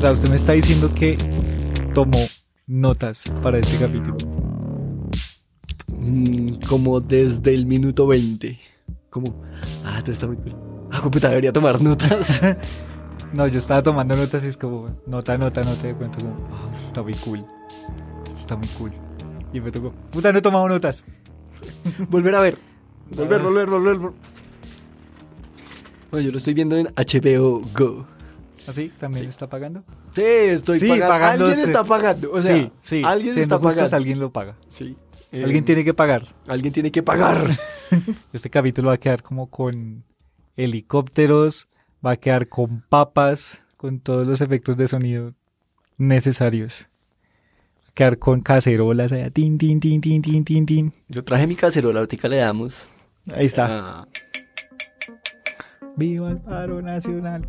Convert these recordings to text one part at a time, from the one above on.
O sea, usted me está diciendo que tomó notas para este capítulo. Mm, como desde el minuto 20. Como, ah, esto está muy cool. Ah, puta, debería tomar notas. no, yo estaba tomando notas y es como, nota, nota, nota, de cuento como, ah, esto está muy cool. Esto está muy cool. Y me tocó, puta, no he tomado notas. volver a ver. Volver, volver, volver, volver. Bueno, yo lo estoy viendo en HBO Go. ¿Así? ¿También está pagando? Sí, estoy pagando. Alguien está pagando. O sea, sí, sí. alguien está pagando. Alguien lo paga. Sí. alguien eh, tiene que pagar. Alguien tiene que pagar. este capítulo va a quedar como con helicópteros, va a quedar con papas, con todos los efectos de sonido necesarios. Va a quedar con cacerolas allá, tin, tin, tin, tin, tin, tin, tin. Yo traje mi cacerola, ahorita le damos. Ahí está. Ah. Viva el paro nacional.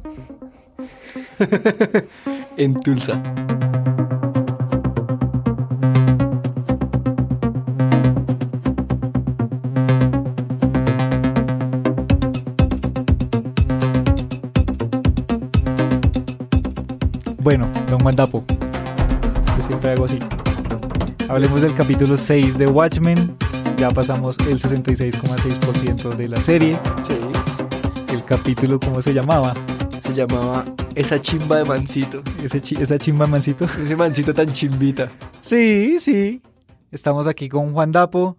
en Tulsa. Bueno, don Juan Dapo. Yo siempre hago así. Hablemos del capítulo 6 de Watchmen. Ya pasamos el 66,6% de la serie. Sí. El capítulo, ¿cómo se llamaba? Se llamaba Esa chimba de mancito. Ese esa chimba de mancito. Ese mancito tan chimbita. Sí, sí. Estamos aquí con Juan Dapo.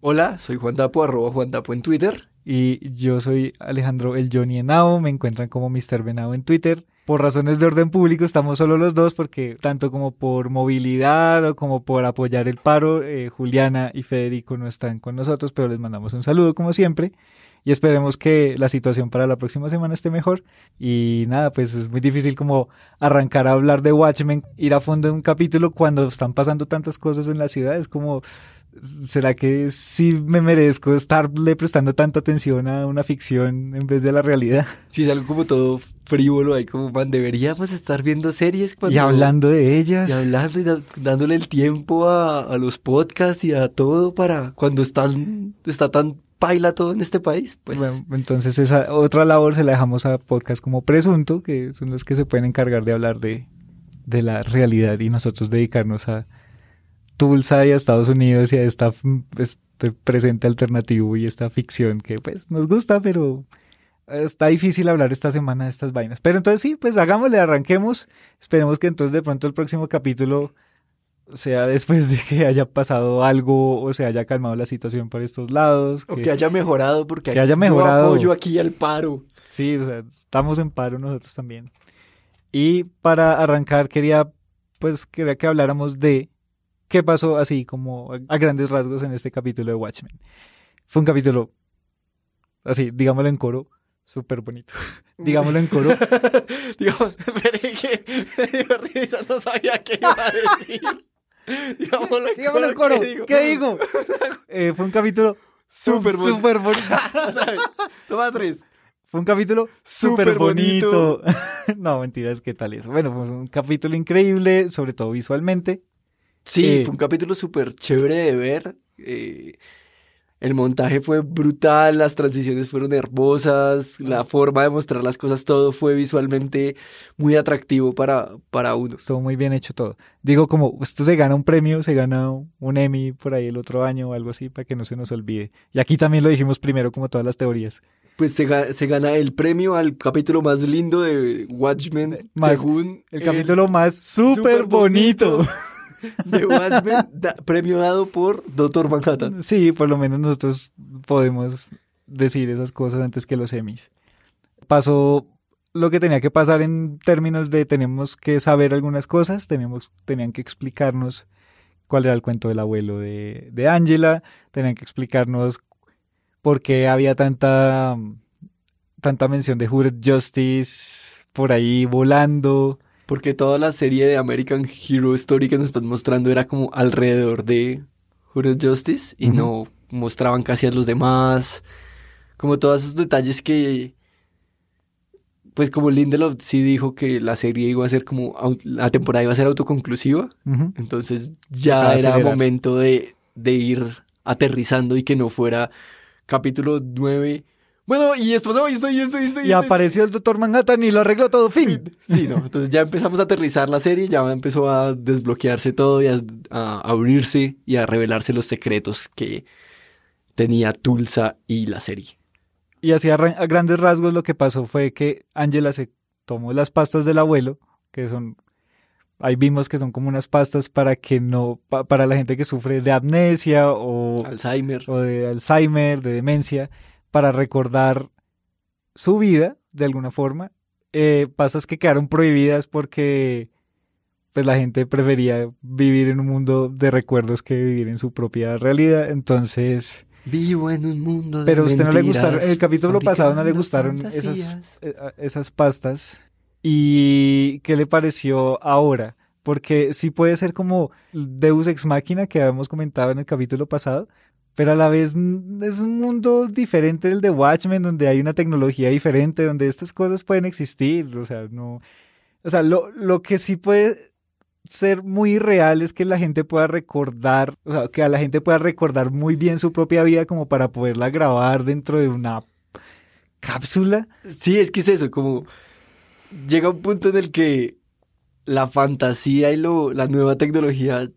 Hola, soy Juan Dapo, arroba Juan Dapo en Twitter. Y yo soy Alejandro El Johnny Henao. Me encuentran como Mr. Venao en Twitter por razones de orden público estamos solo los dos porque tanto como por movilidad o como por apoyar el paro, eh, Juliana y Federico no están con nosotros, pero les mandamos un saludo como siempre y esperemos que la situación para la próxima semana esté mejor. Y nada, pues es muy difícil como arrancar a hablar de Watchmen, ir a fondo en un capítulo cuando están pasando tantas cosas en la ciudad, es como ¿será que sí me merezco estarle prestando tanta atención a una ficción en vez de la realidad? Sí, es algo como todo frívolo, ahí como, man, deberíamos estar viendo series cuando... Y hablando de ellas. Y hablando y dándole el tiempo a, los podcasts y a todo para cuando están, está tan paila todo en este país, pues... Bueno, entonces esa otra labor se la dejamos a podcasts como Presunto, que son los que se pueden encargar de hablar de, de la realidad y nosotros dedicarnos a Tulsa y a Estados Unidos y a esta este presente alternativo y esta ficción que pues nos gusta, pero está difícil hablar esta semana de estas vainas. Pero entonces sí, pues hagámosle, arranquemos. Esperemos que entonces de pronto el próximo capítulo sea después de que haya pasado algo o se haya calmado la situación por estos lados. O que, haya mejorado, porque que haya mejorado. apoyo aquí al paro. Sí, o sea, estamos en paro nosotros también. Y para arrancar quería, pues quería que habláramos de qué pasó así como a grandes rasgos en este capítulo de Watchmen. Fue un capítulo, así, digámoslo en coro, súper bonito. digámoslo en coro. Digamos, que me risa, no sabía qué iba a decir. Digámoslo en coro. ¿Qué digo? Eh, fue un capítulo súper bonito. Super bonito. Toma tres. Fue un capítulo súper bonito. no, mentiras, ¿qué tal eso? Bueno, fue un capítulo increíble, sobre todo visualmente. Sí, eh, fue un capítulo súper chévere de ver. Eh, el montaje fue brutal, las transiciones fueron hermosas, la forma de mostrar las cosas, todo fue visualmente muy atractivo para, para uno. Estuvo muy bien hecho todo. Digo, como esto se gana un premio, se gana un Emmy por ahí el otro año o algo así, para que no se nos olvide. Y aquí también lo dijimos primero, como todas las teorías. Pues se, se gana el premio al capítulo más lindo de Watchmen, según... El, capítulo más súper bonito. de Watchmen, premio dado por Doctor Manhattan. Sí, por lo menos nosotros podemos decir esas cosas antes que los Emmys. Pasó lo que tenía que pasar en términos de tenemos que saber algunas cosas, tenemos, tenían que explicarnos cuál era el cuento del abuelo de, de Angela, tenían que explicarnos por qué había tanta, tanta mención de Hooded Justice por ahí volando. Porque toda la serie de American Hero Story que nos están mostrando era como alrededor de Hero Justice y no mostraban casi a los demás. Como todos esos detalles que. Pues como Lindelof sí dijo que la serie iba a ser como. La temporada iba a ser autoconclusiva. Entonces ya era momento de, de ir aterrizando y que no fuera capítulo 9 bueno, y esto pasó, y esto, y esto, y esto. Y apareció el Doctor Manhattan y lo arregló todo, fin. Sí, no, entonces ya empezamos a aterrizar la serie, ya empezó a desbloquearse todo y a, a abrirse y a revelarse los secretos que tenía Tulsa y la serie. Y así a, a grandes rasgos lo que pasó fue que Angela se tomó las pastas del abuelo, que son, ahí vimos que son como unas pastas para que no, pa- para la gente que sufre de amnesia o, Alzheimer. o de Alzheimer, de demencia, para recordar su vida de alguna forma. Eh, pastas que quedaron prohibidas porque pues la gente prefería vivir en un mundo de recuerdos que vivir en su propia realidad. Entonces, Vivo en un mundo de pero a usted no le gustaron, el capítulo pasado no le gustaron esas, fantasías. eh, esas pastas. ¿Y qué le pareció ahora? Porque sí puede ser como Deus Ex Machina que habíamos comentado en el capítulo pasado, pero a la vez mm, es un mundo diferente del de Watchmen, donde hay una tecnología diferente, donde estas cosas pueden existir. O sea, no. O sea, lo, lo que sí puede ser muy real es que la gente pueda recordar, o sea, que a la gente pueda recordar muy bien su propia vida como para poderla grabar dentro de una cápsula. Sí, es que es eso, como llega un punto en el que la fantasía y lo, la nueva tecnología,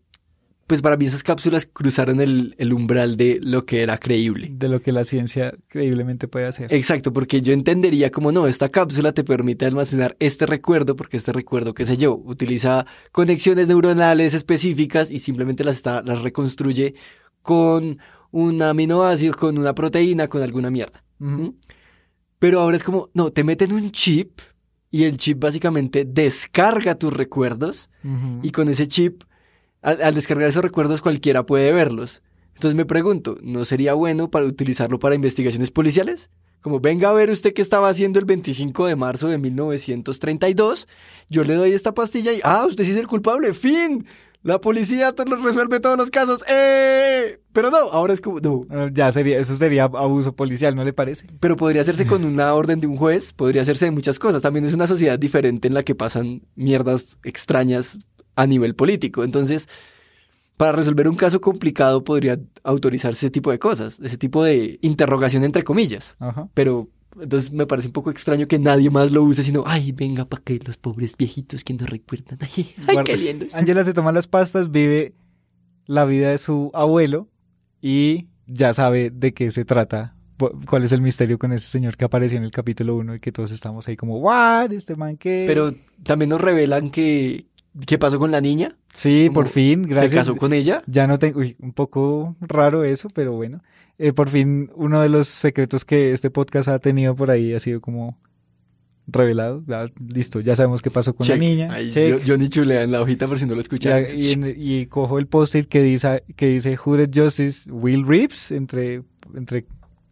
pues para mí esas cápsulas cruzaron el, el umbral de lo que era creíble. de lo que la ciencia creíblemente puede hacer. Exacto, porque yo entendería como no, esta cápsula te permite almacenar este recuerdo, porque este recuerdo, qué sé yo, utiliza conexiones neuronales específicas y simplemente las, está, las reconstruye con un aminoácido, con una proteína, con alguna mierda. Pero ahora es como, no, te meten un chip y el chip básicamente descarga tus recuerdos y con ese chip, al, al descargar esos recuerdos cualquiera puede verlos. Entonces me pregunto, ¿no sería bueno para utilizarlo para investigaciones policiales? Como venga a ver usted qué estaba haciendo el 25 de marzo de 1932, yo le doy esta pastilla y, ah, usted sí es el culpable, fin, la policía resuelve todos los casos, ¡eh! Pero no, ahora es como, no, Bueno, Ya sería, eso sería abuso policial, ¿no le parece? pero podría hacerse con una orden de un juez, podría hacerse de muchas cosas. También es una sociedad diferente en la que pasan mierdas extrañas a nivel político. Entonces, para resolver un caso complicado podría autorizarse ese tipo de cosas, ese tipo de interrogación entre comillas. Ajá. Pero entonces me parece un poco extraño que nadie más lo use, sino, ay, venga, para que los pobres viejitos que nos recuerdan. Ay, ay qué lindos. Angela se toma las pastas, vive la vida de su abuelo y ya sabe de qué se trata. cu- ¿Cuál es el misterio con ese señor que apareció en el capítulo 1 y que todos estamos ahí como, ¿what? ¿Este man qué? Pero también nos revelan que, ¿qué pasó con la niña? sí, por fin, gracias. ¿Se casó con ella? Ya no tengo, uy, un poco raro eso, pero bueno. Eh, por fin, uno de los secretos que este podcast ha tenido por ahí ha sido como revelado. Listo, ya sabemos qué pasó con Check. la niña. Ahí, check. yo- Johnny chulea en la hojita por si no lo Ya, escucharon. y, en- y cojo el post-it que dice, que dice Hooded Justice Will Reeves entre, entre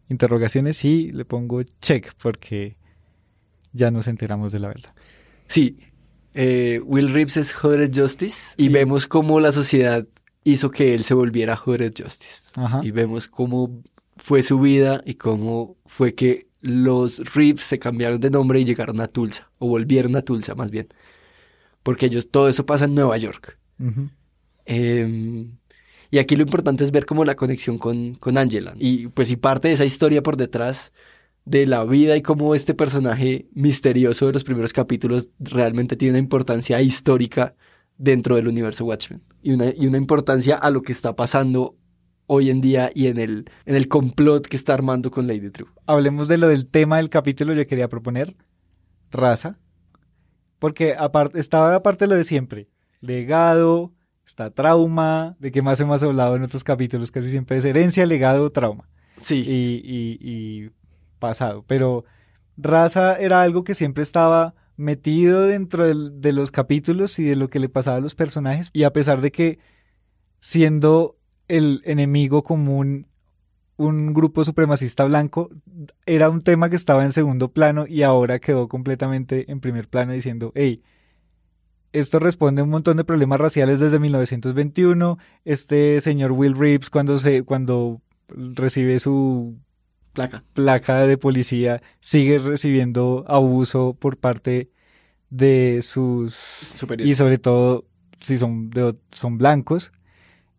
interrogaciones y le pongo check porque ya nos enteramos de la verdad. Sí, eh, Will Reeves es Hooded Justice y Sí. vemos cómo la sociedad hizo que él se volviera Hooded Justice. Ajá. Y vemos cómo fue su vida y cómo fue que los Reeves se cambiaron de nombre y llegaron a Tulsa, o volvieron a Tulsa más bien. Porque ellos, todo eso pasa en Nueva York. Eh, y aquí lo importante es ver como la conexión con, con Angela. Y pues y parte de esa historia por detrás de la vida y cómo este personaje misterioso de los primeros capítulos realmente tiene una importancia histórica dentro del universo Watchmen. Y una, y una importancia a lo que está pasando hoy en día y en el, en el complot que está armando con Lady True. Hablemos de lo del tema del capítulo, yo quería proponer raza, porque aparte, estaba aparte de lo de siempre, legado, está trauma, de que más hemos hablado en otros capítulos, casi siempre es herencia, legado, trauma. Sí. y, y- y pasado. Pero raza era algo que siempre estaba metido dentro de los capítulos y de lo que le pasaba a los personajes. Y a pesar de que siendo el enemigo común un grupo supremacista blanco, era un tema que estaba en segundo plano y ahora quedó completamente en primer plano diciendo, hey, esto responde a un montón de problemas raciales desde 1921. Este señor Will Reeves cuando se cuando recibe su Placa. placa de policía sigue recibiendo abuso por parte de sus Superiores. y sobre todo si son de- son blancos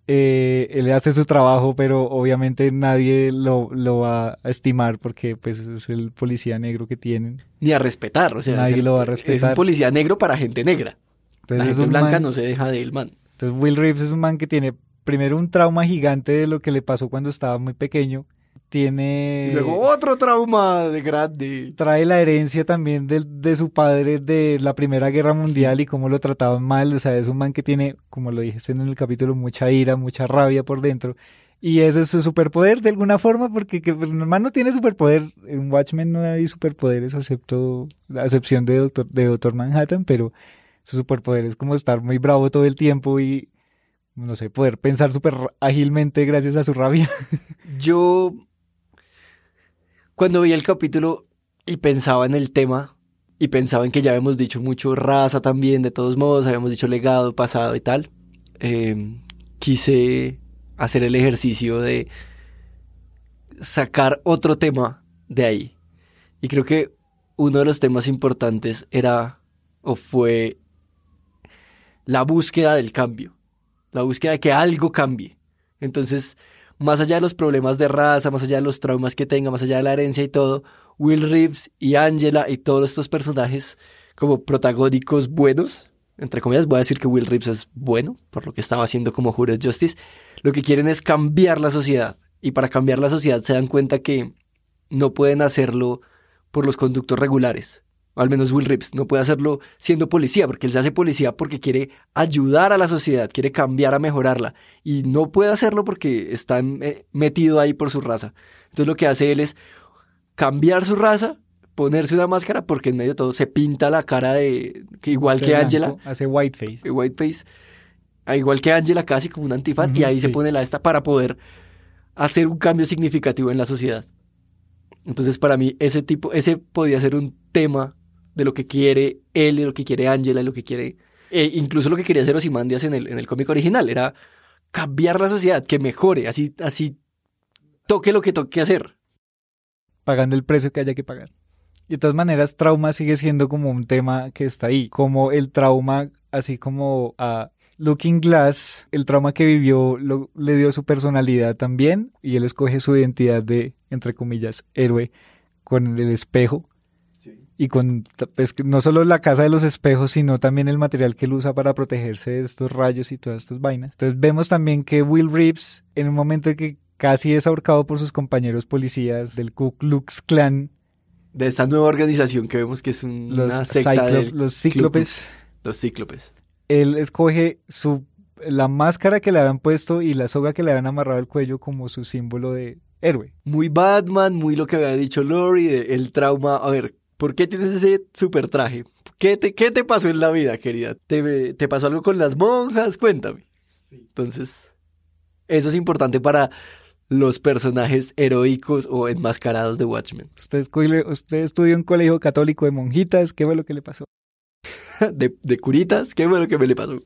eh, él hace su trabajo, pero obviamente nadie lo, lo, va a estimar porque pues es el policía negro que tienen. Ni a respetar, o sea, nadie lo va a respetar. Es un policía negro para gente negra. Entonces, La gente blanca no se deja de él, man. Entonces Will Reeves es un man que tiene primero un trauma gigante de lo que le pasó cuando estaba muy pequeño tiene... Y luego otro trauma de grande. Trae la herencia también de, de, su padre de la Primera Guerra Mundial y cómo lo trataban mal. O sea, es un man que tiene, como lo dijiste en el capítulo, mucha ira, mucha rabia por dentro. Y ese es su superpoder de alguna forma, porque que, el man no tiene superpoder. En Watchmen no hay superpoderes, excepto la excepción de Doctor, de Doctor Manhattan, pero su superpoder es como estar muy bravo todo el tiempo y, no sé, poder pensar súper ágilmente gracias a su rabia. Yo cuando vi el capítulo y pensaba en el tema, y pensaba en que ya habíamos dicho mucho raza también, de todos modos, habíamos dicho legado, pasado y tal, em, quise hacer el ejercicio de sacar otro tema de ahí. Y creo que uno de los temas importantes era o fue la búsqueda del cambio, la búsqueda de que algo cambie. Entonces, más allá de los problemas de raza, más allá de los traumas que tenga, más allá de la herencia y todo, Will Reeves y Angela y todos estos personajes como protagónicos buenos, entre comillas, voy a decir que Will Reeves es bueno, por lo que estaba haciendo como Juris Justice, lo que quieren es cambiar la sociedad. Y para cambiar la sociedad se dan cuenta que no pueden hacerlo por los conductos regulares, al menos Will Rips, no puede hacerlo siendo policía, porque él se hace policía porque quiere ayudar a la sociedad, quiere cambiar a mejorarla, y no puede hacerlo porque está eh, metido ahí por su raza. Entonces lo que hace él es cambiar su raza, ponerse una máscara, porque en medio de todo se pinta la cara de, que igual que Angela. Hace whiteface. Whiteface. Ah, igual que Angela, casi como un antifaz, y ahí se pone la esta para poder hacer un cambio significativo en la sociedad. Entonces, para mí, ese tipo, ese podría ser un tema de lo que quiere él y lo que quiere Angela y lo que quiere... Eh, incluso lo que quería hacer Osimandias en el, en el cómic original era cambiar la sociedad, que mejore, así, así toque lo que toque hacer. Pagando el precio que haya que pagar. Y de todas maneras, trauma sigue siendo como un tema que está ahí, como el trauma, así como a Looking Glass, el trauma que vivió le dio su personalidad también, y él escoge su identidad de, entre comillas, héroe con el espejo y con pues, no solo la casa de los espejos, sino también el material que él usa para protegerse de estos rayos y todas estas vainas. Entonces vemos también que Will Reeves, en un momento en que casi es ahorcado por sus compañeros policías del Ku Klux Klan, de esta nueva organización que vemos que es una secta los cíclopes. Los cíclopes. Él escoge su la máscara que le habían puesto y la soga que le habían amarrado al cuello como su símbolo de héroe. Muy Batman, muy lo que había dicho Lori, el trauma. A ver, ¿Por qué tienes ese super traje? ¿Qué te, ¿Qué te pasó en la vida, querida? ¿Te, ¿Te pasó algo con las monjas? Cuéntame. Entonces, eso es importante para los personajes heroicos o enmascarados de Watchmen. Usted, usted estudió en un colegio católico de monjitas, ¿qué fue lo que le pasó? de, de, curitas, ¿qué fue lo que me le pasó?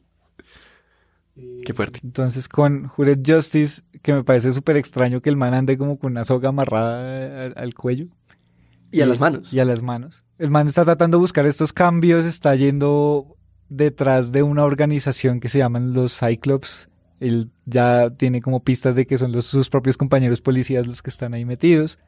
Qué fuerte. Entonces con Jured Justice, que me parece súper extraño que el man ande como con una soga amarrada al cuello. Y a las manos. Y a las manos. El man está tratando de buscar estos cambios, está yendo detrás de una organización que se llaman los Cyclops. Él ya tiene como pistas de que son los, sus propios compañeros policías los que están ahí metidos.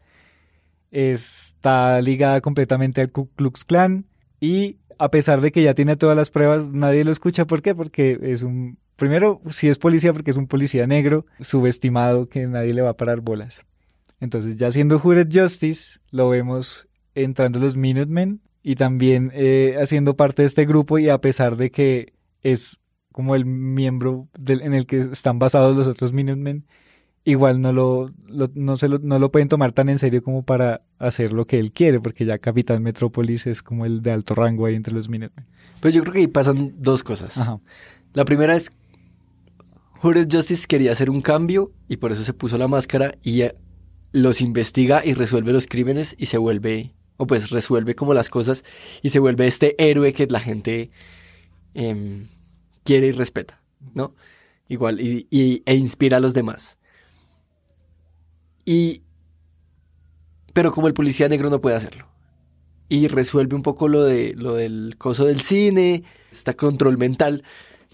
Está ligada completamente al Ku Klux Klan y a pesar de que ya tiene todas las pruebas, nadie lo escucha. ¿Por qué? Porque es un... Primero, si es policía, porque es un policía negro, subestimado, que nadie le va a parar bolas. Entonces, ya siendo Jured Justice, lo vemos entrando los Minutemen y también eh, haciendo parte de este grupo y a pesar de que es como el miembro en el que están basados los otros Minutemen, igual no lo, no, se lo, no lo pueden tomar tan en serio como para hacer lo que él quiere, porque ya Capitán Metrópolis es como el de alto rango ahí entre los Minutemen. Pues yo creo que ahí pasan dos cosas. La primera es, Hooded Justice quería hacer un cambio y por eso se puso la máscara y los investiga y resuelve los crímenes y se vuelve, o pues resuelve como las cosas y se vuelve este héroe que la gente em, quiere y respeta, ¿no? Igual, y, e inspira a los demás. Y, pero como el policía negro no puede hacerlo. Y resuelve un poco lo, de, lo del coso del cine, este control mental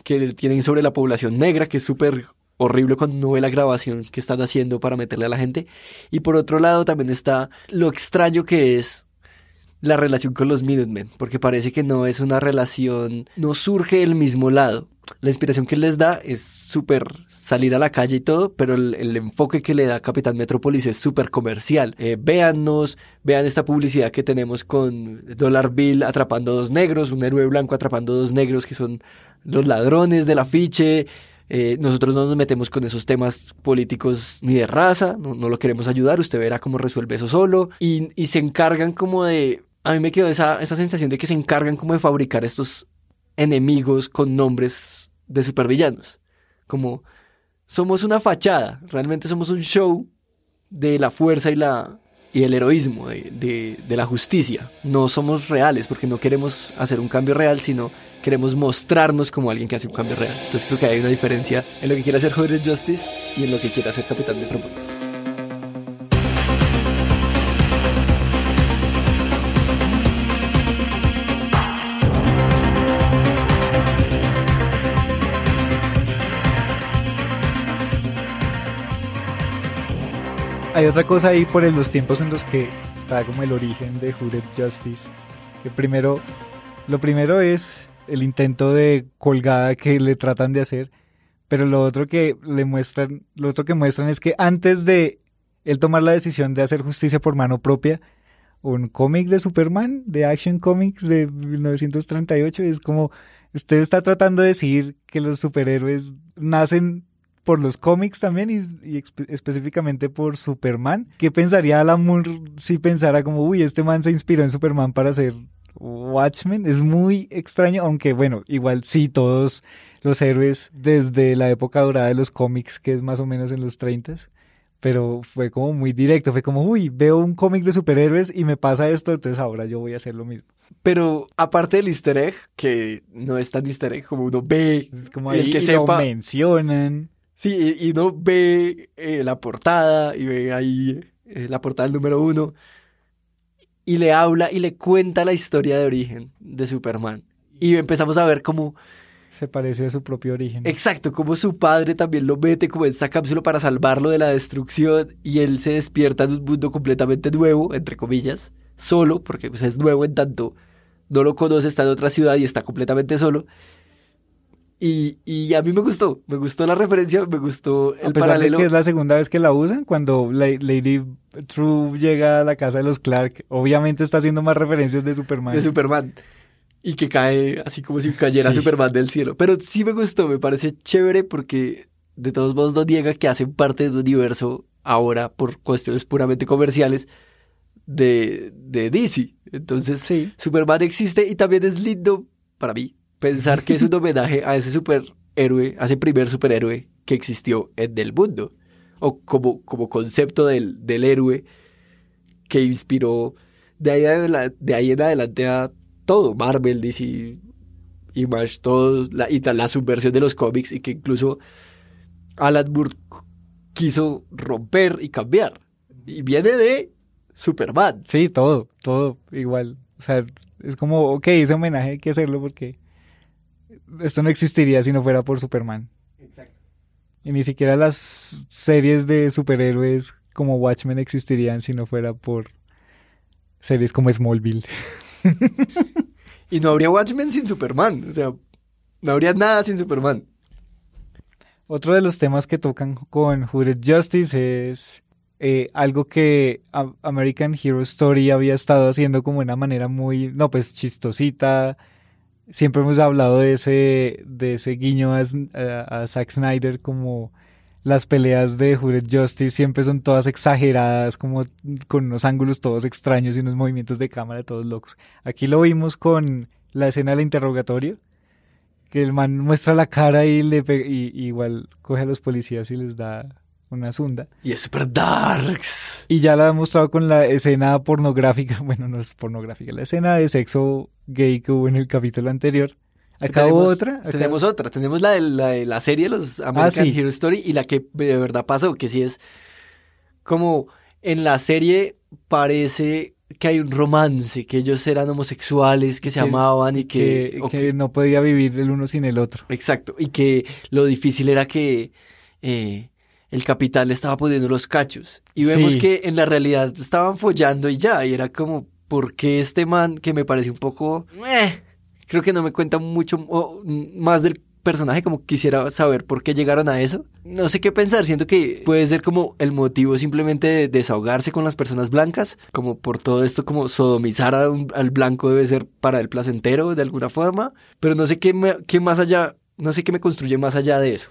que tienen sobre la población negra, que es súper horrible cuando uno ve la grabación que están haciendo para meterle a la gente. Y por otro lado también está lo extraño que es la relación con los Minutemen, porque parece que no es una relación, no surge del mismo lado. La inspiración que les da es súper salir a la calle y todo, pero el, enfoque que le da Capitán Metrópolis es súper comercial. Eh, véannos, vean esta publicidad que tenemos con Dollar Bill atrapando dos negros, un héroe blanco atrapando dos negros que son los ladrones del afiche, eh, nosotros no nos metemos con esos temas políticos ni de raza, no, lo queremos ayudar, usted verá cómo resuelve eso solo. Y, se encargan como de... A mí me quedó esa, esa sensación de que se encargan como de fabricar estos enemigos con nombres de supervillanos. Como somos una fachada, realmente somos un show de la fuerza y la y el heroísmo de, de, la justicia. No somos reales porque no queremos hacer un cambio real, sino queremos mostrarnos como alguien que hace un cambio real. Entonces creo que hay una diferencia en lo que quiere hacer Hooded Justice y en lo que quiere hacer Capitán Metrópolis. Hay otra cosa ahí por los tiempos en los que está como el origen de Hooded Justice. Que primero, lo primero es el intento de colgada que le tratan de hacer, pero lo otro que le muestran, lo otro que muestran es que antes de él tomar la decisión de hacer justicia por mano propia, un cómic de Superman, de Action Comics de 1938, es como usted está tratando de decir que los superhéroes nacen por los cómics también y, específicamente por Superman. ¿Qué pensaría Alan Moore si pensara como, uy, este man se inspiró en Superman para hacer Watchmen es muy extraño, aunque bueno, igual sí, todos los héroes desde la época dorada de los cómics, que es más o menos en los 30 pero fue como muy directo, fue como, uy, veo un cómic de superhéroes y me pasa esto, entonces ahora yo voy a hacer lo mismo. Pero aparte del easter egg, que no es tan easter egg como uno ve, es como el que sepa, lo mencionan. Sí, y, uno ve eh, la portada y ve ahí eh, la portada del número uno y le habla y le cuenta la historia de origen de Superman. Y empezamos a ver cómo... Se parece a su propio origen. Exacto, como su padre también lo mete como en esta cápsula para salvarlo de la destrucción y él se despierta en un mundo completamente nuevo, entre comillas, solo, porque pues, es nuevo en tanto no lo conoce, está en otra ciudad y está completamente solo. Y, y, a mí me gustó, me gustó la referencia, me gustó el a pesar paralelo. De que es la segunda vez que la usan, cuando Lady True llega a la casa de los Clark, obviamente está haciendo más referencias de Superman. De Superman. Y que cae así como si cayera Superman del cielo. Pero sí me gustó, me parece chévere porque de todos modos no niega que hacen parte del universo ahora por cuestiones puramente comerciales de, de DC. Entonces, Superman existe y también es lindo para mí pensar que es un homenaje a ese superhéroe, a ese primer superhéroe que existió en el mundo, o como, como concepto del, del héroe que inspiró de ahí, de ahí en adelante a todo, Marvel, DC, Image, todo, la, y la subversión de los cómics, y que incluso Alan Moore quiso romper y cambiar. Y viene de Superman. Sí, todo, todo igual. O sea, es como, ok, ese homenaje hay que hacerlo porque esto no existiría si no fuera por Superman. Exacto. Y ni siquiera las series de superhéroes como Watchmen existirían si no fuera por series como Smallville. y no habría Watchmen sin Superman, o sea, no habría nada sin Superman. Otro de los temas que tocan con Hooded Justice es eh, algo que American Hero Story había estado haciendo como de una manera muy, no, pues chistosita, siempre hemos hablado de ese, de ese guiño a, a, Zack Snyder como las peleas de Hooded Justice siempre son todas exageradas, como con unos ángulos todos extraños y unos movimientos de cámara todos locos. Aquí lo vimos con la escena del interrogatorio, que el man muestra la cara y le y, igual coge a los policías y les da una zunda. Y es super darks. Y ya la ha mostrado con la escena pornográfica, bueno, no es pornográfica, la escena de sexo gay que hubo en el capítulo anterior. Acá hubo otra. Tenemos otra, tenemos la de la, serie los American ah, Hero Story y la que de verdad pasó, que sí es como en la serie parece que hay un romance, que ellos eran homosexuales, que se amaban y que, que, no podía vivir el uno sin el otro. Exacto, y que lo difícil era que eh, el capitán le estaba poniendo los cachos. Y vemos que en la realidad estaban follando y ya, y era como, ¿por qué este man que me parece un poco... Eh, creo que no me cuenta mucho más del personaje, como quisiera saber por qué llegaron a eso. No sé qué pensar, siento que puede ser como el motivo simplemente de desahogarse con las personas blancas, como por todo esto, como sodomizar al blanco debe ser para el placentero de alguna forma, pero no sé qué, qué más allá, no sé qué me construye más allá de eso.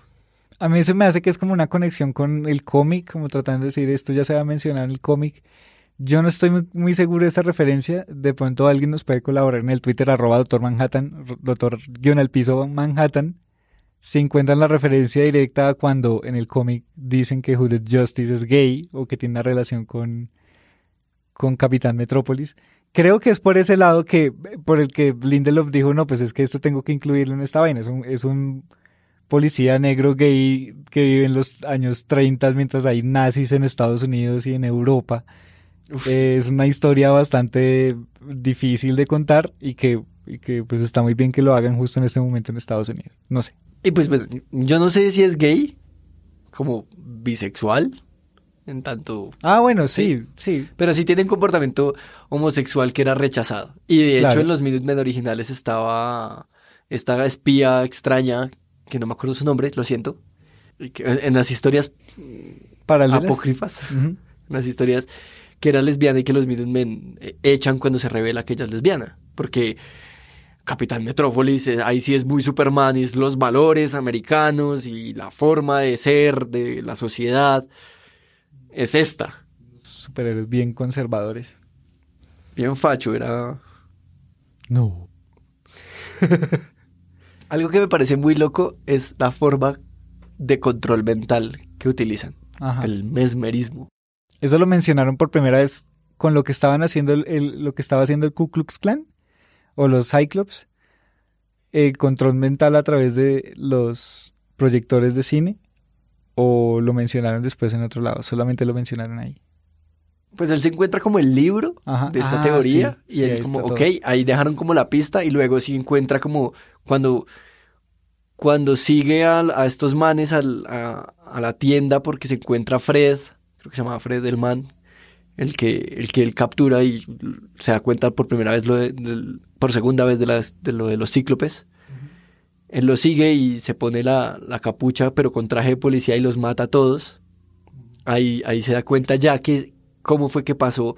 A mí se me hace que es como una conexión con el cómic, como tratando de decir esto ya se ha mencionado en el cómic. Yo no estoy muy, seguro de esta referencia. De pronto alguien nos puede colaborar en el Twitter arroba doctor Manhattan, doctor guion al piso Manhattan. Si encuentran la referencia directa cuando en el cómic dicen que Hooded Justice es gay o que tiene una relación con, con Capitán Metrópolis. Creo que es por ese lado que, por el que Lindelof dijo, no, pues es que esto tengo que incluirlo en esta vaina. Es un, es un policía negro gay que vive en los años 30 mientras hay nazis en Estados Unidos y en Europa. es una historia bastante difícil de contar y que, que pues está muy bien que lo hagan justo en este momento en Estados Unidos. No sé. Y pues yo no sé si es gay, como bisexual, en tanto... Ah, bueno, sí, sí. Pero sí tiene un comportamiento homosexual que era rechazado. Y de hecho en los Minutemen originales estaba esta espía extraña que no me acuerdo su nombre, lo siento, en las historias apócrifas, en las historias que era lesbiana y que los Minutemen eh, echan cuando se revela que ella es lesbiana, porque Capitán Metrópolis, eh, ahí sí es muy Superman y es los valores americanos y la forma de ser de la sociedad es esta. Superhéroes bien conservadores. Bien facho, era... No. Algo que me parece muy loco es la forma de control mental que utilizan. El mesmerismo. Eso lo mencionaron por primera vez con lo que estaban haciendo el, lo que estaba haciendo el Ku Klux Klan o los Cyclops. El control mental a través de los proyectores de cine o lo mencionaron después en otro lado, solamente lo mencionaron ahí. Pues él se encuentra como el libro de esta ah, teoría y él como, ok, ahí dejaron como la pista y luego sí encuentra como cuando, cuando sigue a, estos manes a, la tienda porque se encuentra Fred, creo que se llama Fred el man, el que, el que él captura y se da cuenta por primera vez, lo por segunda vez de, lo de los cíclopes. Él lo sigue y se pone la, capucha, pero con traje de policía y los mata a todos. Ahí, ahí se da cuenta ya que cómo fue que pasó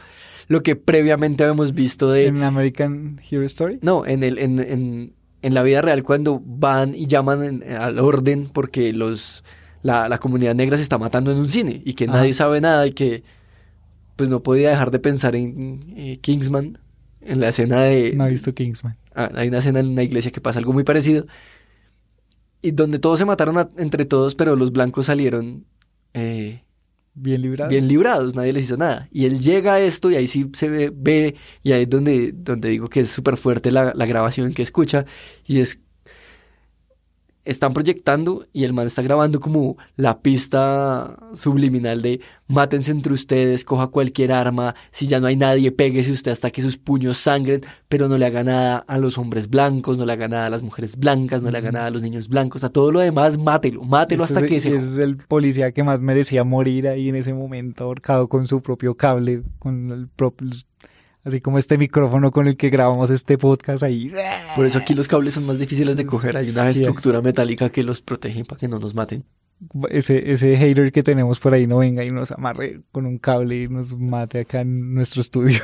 lo que previamente habíamos visto de... ¿En American Hero Story? No, en, el, en, en la vida real cuando van y llaman al orden porque los la, comunidad negra se está matando en un cine y que nadie sabe nada y que pues no podía dejar de pensar en eh, Kingsman, en la escena de... No he visto Kingsman. Ah, hay una escena en una iglesia que pasa algo muy parecido y donde todos se mataron entre todos, pero los blancos salieron eh, Bien librados. Bien librados, nadie les hizo nada. Y él llega a esto y ahí sí se ve, y ahí es donde, donde digo que es súper fuerte la, la grabación que escucha y es están proyectando y el man está grabando como la pista subliminal de mátense entre ustedes, coja cualquier arma, si ya no hay nadie, péguese usted hasta que sus puños sangren, pero no le haga nada a los hombres blancos, no le haga nada a las mujeres blancas, no le haga nada a los niños blancos, a todo lo demás, mátelo, mátelo hasta que se... Ese es el policía que más merecía morir ahí en ese momento, ahorcado con su propio cable, con el propio Así como este micrófono con el que grabamos este podcast ahí. Por eso aquí los cables son más difíciles de coger. Hay una estructura metálica que los protege para que no nos maten. Ese, ese hater que tenemos por ahí no venga y nos amarre con un cable y nos mate acá en nuestro estudio.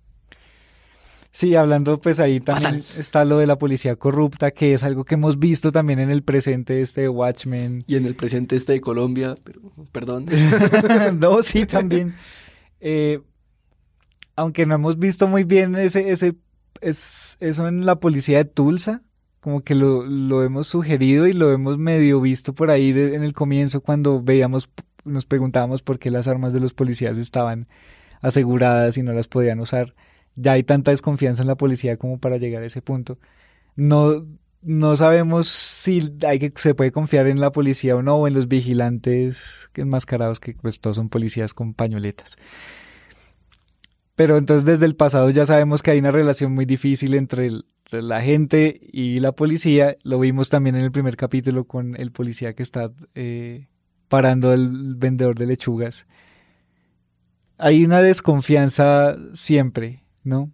sí, hablando pues ahí también está lo de la policía corrupta, que es algo que hemos visto también en el presente este de Watchmen. Y en el presente este de Colombia, pero, perdón. no, sí, también. Eh, aunque no hemos visto muy bien ese, ese, es, eso en la policía de Tulsa, como que lo, lo hemos sugerido y lo hemos medio visto por ahí en el comienzo cuando veíamos, nos preguntábamos por qué las armas de los policías estaban aseguradas y no las podían usar. Ya hay tanta desconfianza en la policía como para llegar a ese punto. No, no sabemos si hay que, se puede confiar en la policía o no, o en los vigilantes enmascarados, que pues todos son policías con pañoletas. Pero entonces desde el pasado ya sabemos que hay una relación muy difícil entre, la gente y la policía. Lo vimos también en el primer capítulo con el policía que está eh, parando al vendedor de lechugas. Hay una desconfianza siempre, ¿no?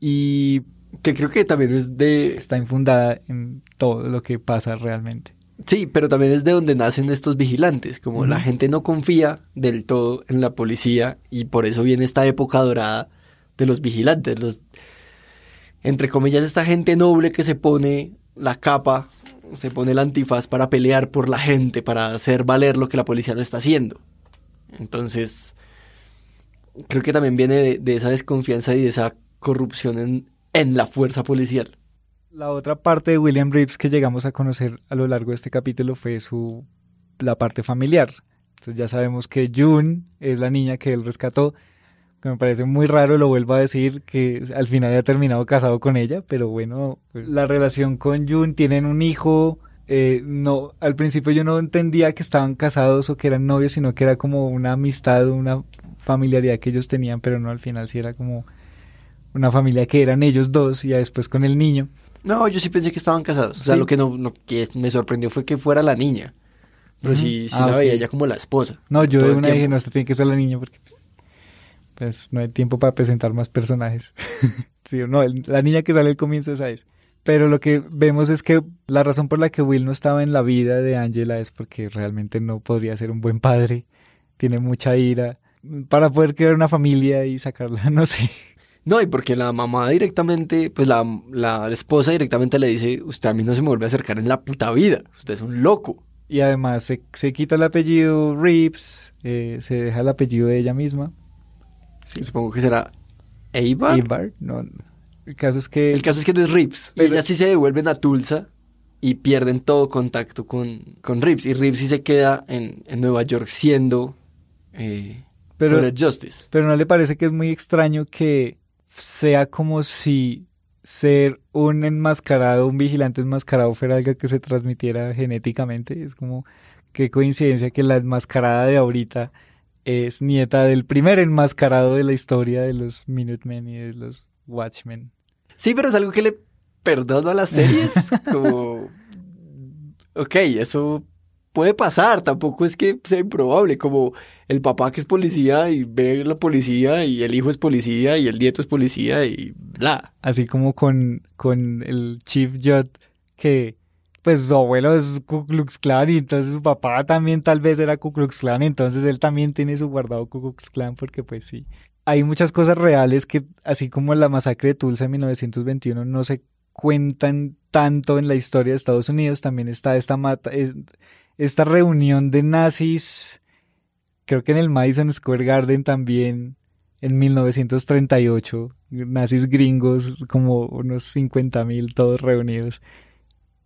Y que creo que también es de... Está infundada en todo lo que pasa realmente. Sí, pero también es de donde nacen estos vigilantes, como la gente no confía del todo en la policía y por eso viene esta época dorada de los vigilantes, los entre comillas esta gente noble que se pone la capa, se pone el antifaz para pelear por la gente, para hacer valer lo que la policía no está haciendo. Entonces, creo que también viene de, de esa desconfianza y de esa corrupción en, en la fuerza policial. La otra parte de William Reeves que llegamos a conocer a lo largo de este capítulo fue su la parte familiar. Entonces ya sabemos que June es la niña que él rescató, me parece muy raro, lo vuelvo a decir, que al final ha terminado casado con ella, pero bueno, pues, la relación con June, tienen un hijo, eh, no, al principio yo no entendía que estaban casados o que eran novios, sino que era como una amistad, una familiaridad que ellos tenían, pero no al final sí era como una familia que eran ellos dos y después con el niño. No, yo sí pensé que estaban casados. O sea, lo que no, que me sorprendió fue que fuera la niña. Pero sí, sí ah, la veía ya como la esposa. No, yo de una dije, no, esta tiene que ser la niña porque pues, pues no hay tiempo para presentar más personajes. sí, no, la niña que sale al comienzo esa es. Pero lo que vemos es que la razón por la que Will no estaba en la vida de Angela es porque realmente no podría ser un buen padre. Tiene mucha ira. Para poder crear una familia y sacarla, no sé. No, y porque la mamá directamente, pues la, la, esposa directamente le dice, usted a mí no se me vuelve a acercar en la puta vida, usted es un loco. Y además se, se quita el apellido Reeves, eh, se deja el apellido de ella misma. Sí. Supongo que será Eibar. Eibar, no. El caso es que... El caso es que no es Reeves. Pero... Ellas sí se devuelven a Tulsa y pierden todo contacto con, con Reeves. Y Reeves sí se queda en, en Nueva York siendo... Eh, pero, Justice. Pero no le parece que es muy extraño que sea como si ser un enmascarado, un vigilante enmascarado fuera algo que se transmitiera genéticamente. Es como qué coincidencia que la enmascarada de ahorita es nieta del primer enmascarado de la historia de los Minutemen y de los Watchmen. Sí, pero es algo que le perdono a las series. como, ok, eso puede pasar, tampoco es que sea improbable, como el papá que es policía y ve la policía y el hijo es policía y el nieto es policía y bla. Así como con, con el Chief Judd que pues su abuelo es Ku Klux Klan y entonces su papá también tal vez era Ku Klux Klan, entonces él también tiene su guardado Ku Klux Klan porque pues sí. Hay muchas cosas reales que así como la masacre de Tulsa en 1921 no se cuentan tanto en la historia de Estados Unidos, también está esta mata, esta reunión de nazis, creo que en el Madison Square Garden también, en 1938, nazis gringos, como unos 50 mil todos reunidos,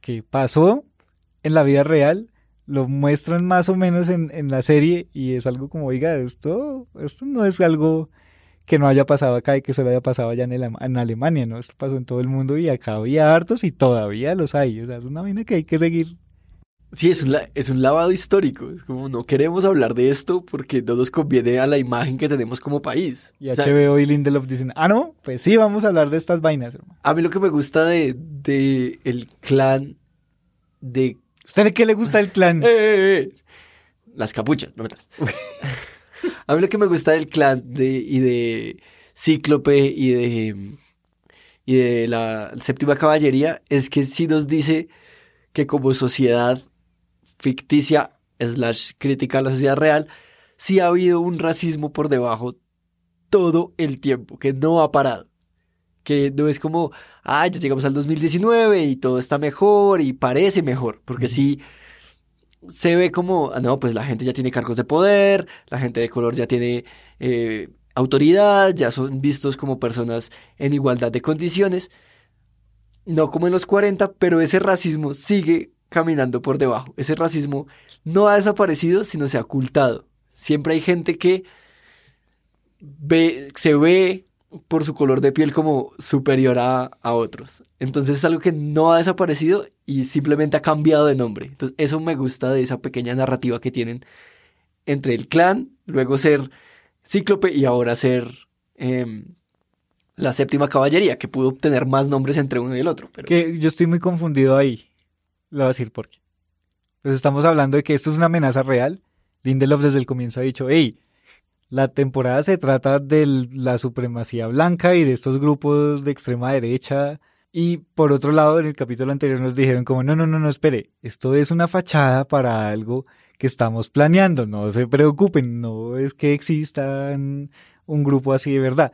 que pasó en la vida real, lo muestran más o menos en, en la serie y es algo como, oiga, esto, esto no es algo que no haya pasado acá y que solo haya pasado allá en, en, Alemania, ¿no? Esto pasó en todo el mundo y acá había hartos y todavía los hay. O sea, es una vaina que hay que seguir Sí, es un, es un lavado histórico. Es como no queremos hablar de esto porque no nos conviene a la imagen que tenemos como país. Y HBO y Lindelof dicen, ah, no, pues sí, vamos a hablar de estas vainas. Hermano. A mí lo que me gusta de, de el clan de... ¿Usted qué le gusta el clan? Eh, eh, eh. Las capuchas, no metas. a mí lo que me gusta del clan de, y de Cíclope y de, y de la séptima caballería es que sí nos dice que como sociedad ficticia slash crítica a la sociedad real, sí ha habido un racismo por debajo todo el tiempo, que no ha parado. Que no es como, ah, ya llegamos al 2019 y todo está mejor y parece mejor, porque sí se ve como, ah, no, pues la gente ya tiene cargos de poder, la gente de color ya tiene eh, autoridad, ya son vistos como personas en igualdad de condiciones, no como en los 40, pero ese racismo sigue caminando por debajo. Ese racismo no ha desaparecido, sino se ha ocultado. Siempre hay gente que se ve por su color de piel como superior a, otros. Entonces es algo que no ha desaparecido y simplemente ha cambiado de nombre. Entonces eso me gusta de esa pequeña narrativa que tienen entre el clan, luego ser cíclope y ahora ser em, la séptima caballería, que pudo obtener más nombres entre uno y el otro. Pero... Yo estoy muy confundido ahí. Le voy a decir por qué. Pues estamos hablando de que esto es una amenaza real. Lindelof desde el comienzo ha dicho, hey, la temporada se trata de la supremacía blanca y de estos grupos de extrema derecha. Y por otro lado, en el capítulo anterior nos dijeron como, no, no, no, no, espere, esto es una fachada para algo que estamos planeando, no se preocupen, no es que exista un grupo así de verdad,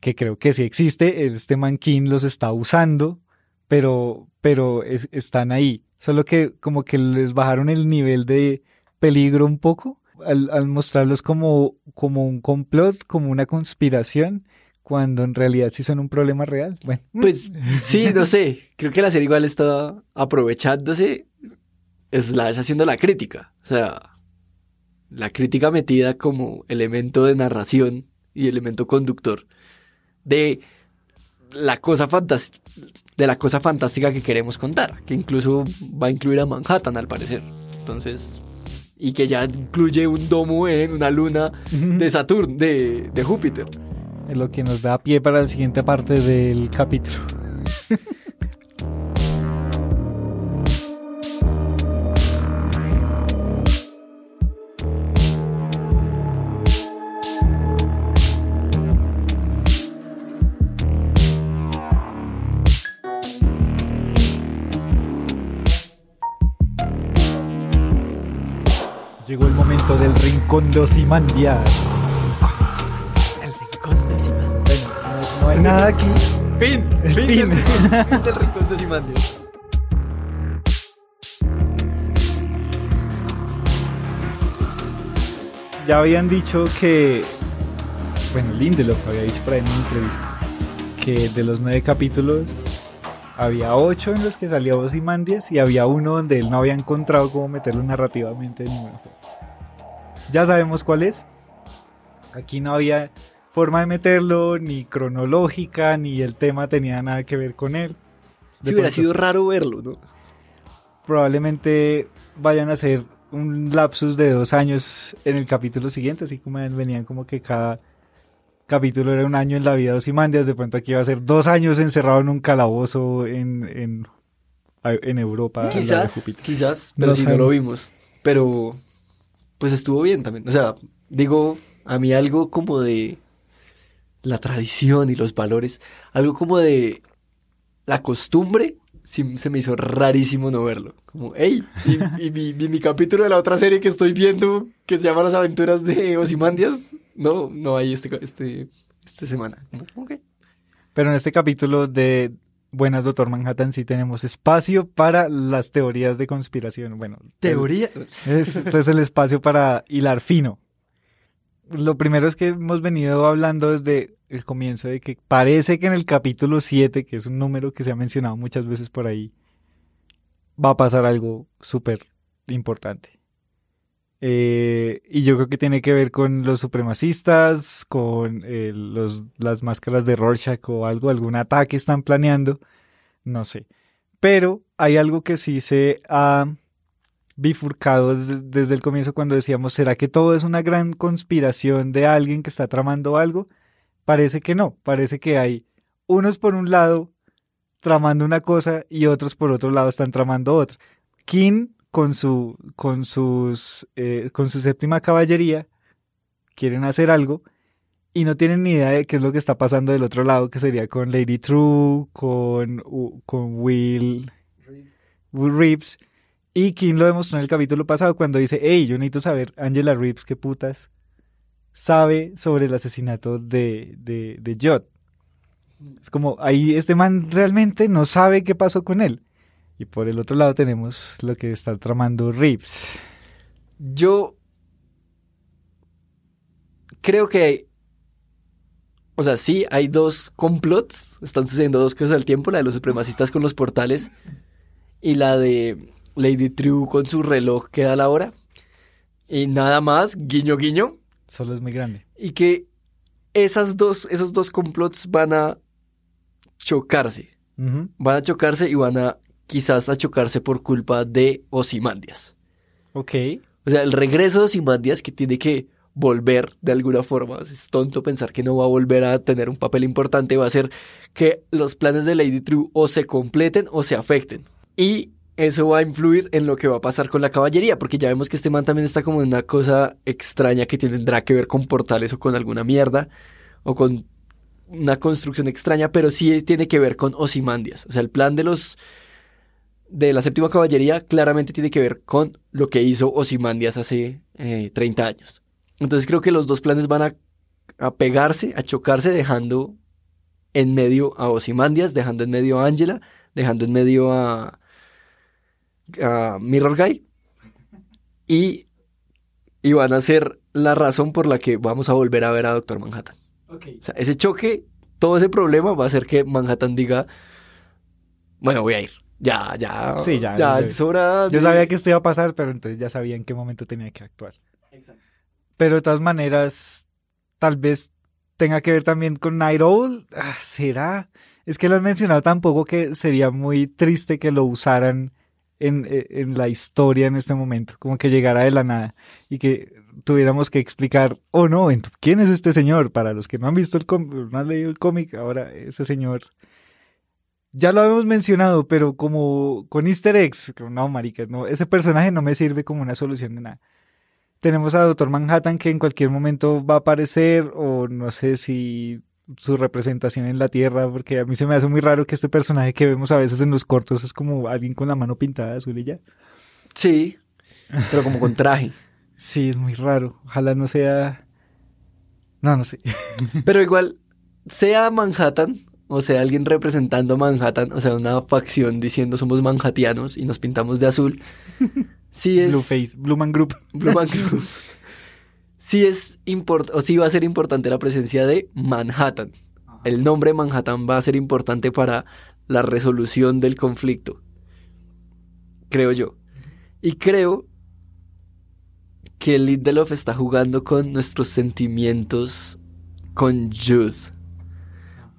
que creo que sí existe, este manquín los está usando, pero, pero están ahí, solo que como que les bajaron el nivel de peligro un poco al, mostrarlos como, como un complot, como una conspiración, cuando en realidad sí son un problema real. Bueno. Pues sí, no sé. Creo que la serie igual está aprovechándose, slash haciendo la crítica. O sea, la crítica metida como elemento de narración y elemento conductor de la cosa de la cosa fantástica que queremos contar, que incluso va a incluir a Manhattan al parecer. Entonces, y que ya incluye un domo en una luna de Saturno, de, de Júpiter. Es lo que nos da pie para la siguiente parte del capítulo. Rincón de Osimandias. El Rincón de Osimandias. no, hay nada aquí. Fin. Fin, fin. Del, Rincón de Osimandias. Ya habían dicho que. Bueno, Lindelof había dicho por ahí en una entrevista que de los nueve capítulos había ocho en los que salía Ozymandias y había uno donde él no había encontrado cómo meterlo narrativamente de ninguna forma. Ya sabemos cuál es. Aquí no había forma de meterlo, ni cronológica, ni el tema tenía nada que ver con él. Si hubiera sido raro verlo, ¿no? Probablemente vayan a ser un lapsus de dos años en el capítulo siguiente, así como venían como que cada capítulo era un año en la vida de Osimandias, de pronto aquí va a ser dos años encerrado en un calabozo en, en, en Europa. Quizás, quizás, pero si no lo vimos. Pero pues estuvo bien también. O sea, digo, a mí algo como de la tradición y los valores, algo como de la costumbre, se me hizo rarísimo no verlo. Como, hey, y, mi, capítulo de la otra serie que estoy viendo, que se llama Las aventuras de Osimandias, no, no hay este, este, esta semana. Pero en este capítulo de Buenas, doctor Manhattan, sí tenemos espacio para las teorías de conspiración. Bueno, teoría. Este es el espacio para hilar fino. Lo primero es que hemos venido hablando desde el comienzo de que parece que en el capítulo 7, que es un número que se ha mencionado muchas veces por ahí, va a pasar algo súper importante. Eh, y yo creo que tiene que ver con los supremacistas, con eh, los, las máscaras de Rorschach o algo, algún ataque están planeando, no sé. Pero hay algo que sí se ha bifurcado desde, desde, el comienzo cuando decíamos, ¿será que todo es una gran conspiración de alguien que está tramando algo? Parece que no, parece que hay unos por un lado tramando una cosa y otros por otro lado están tramando otra. King con su, con sus, eh, con su séptima caballería, quieren hacer algo y no tienen ni idea de qué es lo que está pasando del otro lado, que sería con Lady True, con, con Will, Will Reeves. Y King lo demostró en el capítulo pasado cuando dice, hey, yo necesito saber, Angela Reeves, qué putas, sabe sobre el asesinato de, de, de Jot. Es como, ahí este man realmente no sabe qué pasó con él. Y por el otro lado tenemos lo que está tramando Reeves. Yo creo que, o sea, sí, hay dos complots, están sucediendo dos cosas al tiempo, la de los supremacistas con los portales y la de Lady True con su reloj que da la hora. Y nada más, guiño, guiño. Solo es muy grande. Y que esas dos, esos dos complots van a chocarse. Van a chocarse y van a quizás a chocarse por culpa de Osimandias. Ok. O sea, el regreso de Osimandias que tiene que volver de alguna forma. Es tonto pensar que no va a volver a tener un papel importante. Va a ser que los planes de Lady True o se completen o se afecten. Y eso va a influir en lo que va a pasar con la caballería, porque ya vemos que este man también está como en una cosa extraña que tendrá que ver con portales o con alguna mierda, o con una construcción extraña, pero sí tiene que ver con Osimandias. O sea, el plan de los de la séptima caballería claramente tiene que ver con lo que hizo Osimandias hace 30 eh, años. Entonces creo que los dos planes van a, a, pegarse, a chocarse, dejando en medio a Osimandias, dejando en medio a Angela, dejando en medio a, a Mirror Guy. Y, y van a ser la razón por la que vamos a volver a ver a Doctor Manhattan. O sea, ese choque, todo ese problema va a hacer que Manhattan diga, bueno, voy a ir. Ya, ya. Sí, ya. Ya, es hora Yo sabía que esto iba a pasar, pero entonces ya sabía en qué momento tenía que actuar. Exacto. Pero de todas maneras, tal vez tenga que ver también con Night Owl. Ah, ¿Será? Es que lo han mencionado tampoco que sería muy triste que lo usaran en, en, la historia en este momento, como que llegara de la nada y que tuviéramos que explicar, oh no, ¿quién es este señor? Para los que no han visto el cómic, no han leído el cómic, ahora ese señor ya lo habíamos mencionado, pero como con easter eggs, no, marica, no, ese personaje no me sirve como una solución de nada. Tenemos a Doctor Manhattan que en cualquier momento va a aparecer, o no sé si su representación en la Tierra, porque a mí se me hace muy raro que este personaje que vemos a veces en los cortos es como alguien con la mano pintada azul y ya. Sí, pero como con traje. sí, es muy raro. Ojalá no sea... No, no sé. pero igual, sea Manhattan o sea, alguien representando Manhattan, o sea, una facción diciendo somos manhattianos y nos pintamos de azul. Sí es... Blue Face, Blue Man Group. Blue Man Group. sí es importante, o sí va a ser importante la presencia de Manhattan. El nombre Manhattan va a ser importante para la resolución del conflicto. Creo yo. Y creo que Lindelof está jugando con nuestros sentimientos con Jude.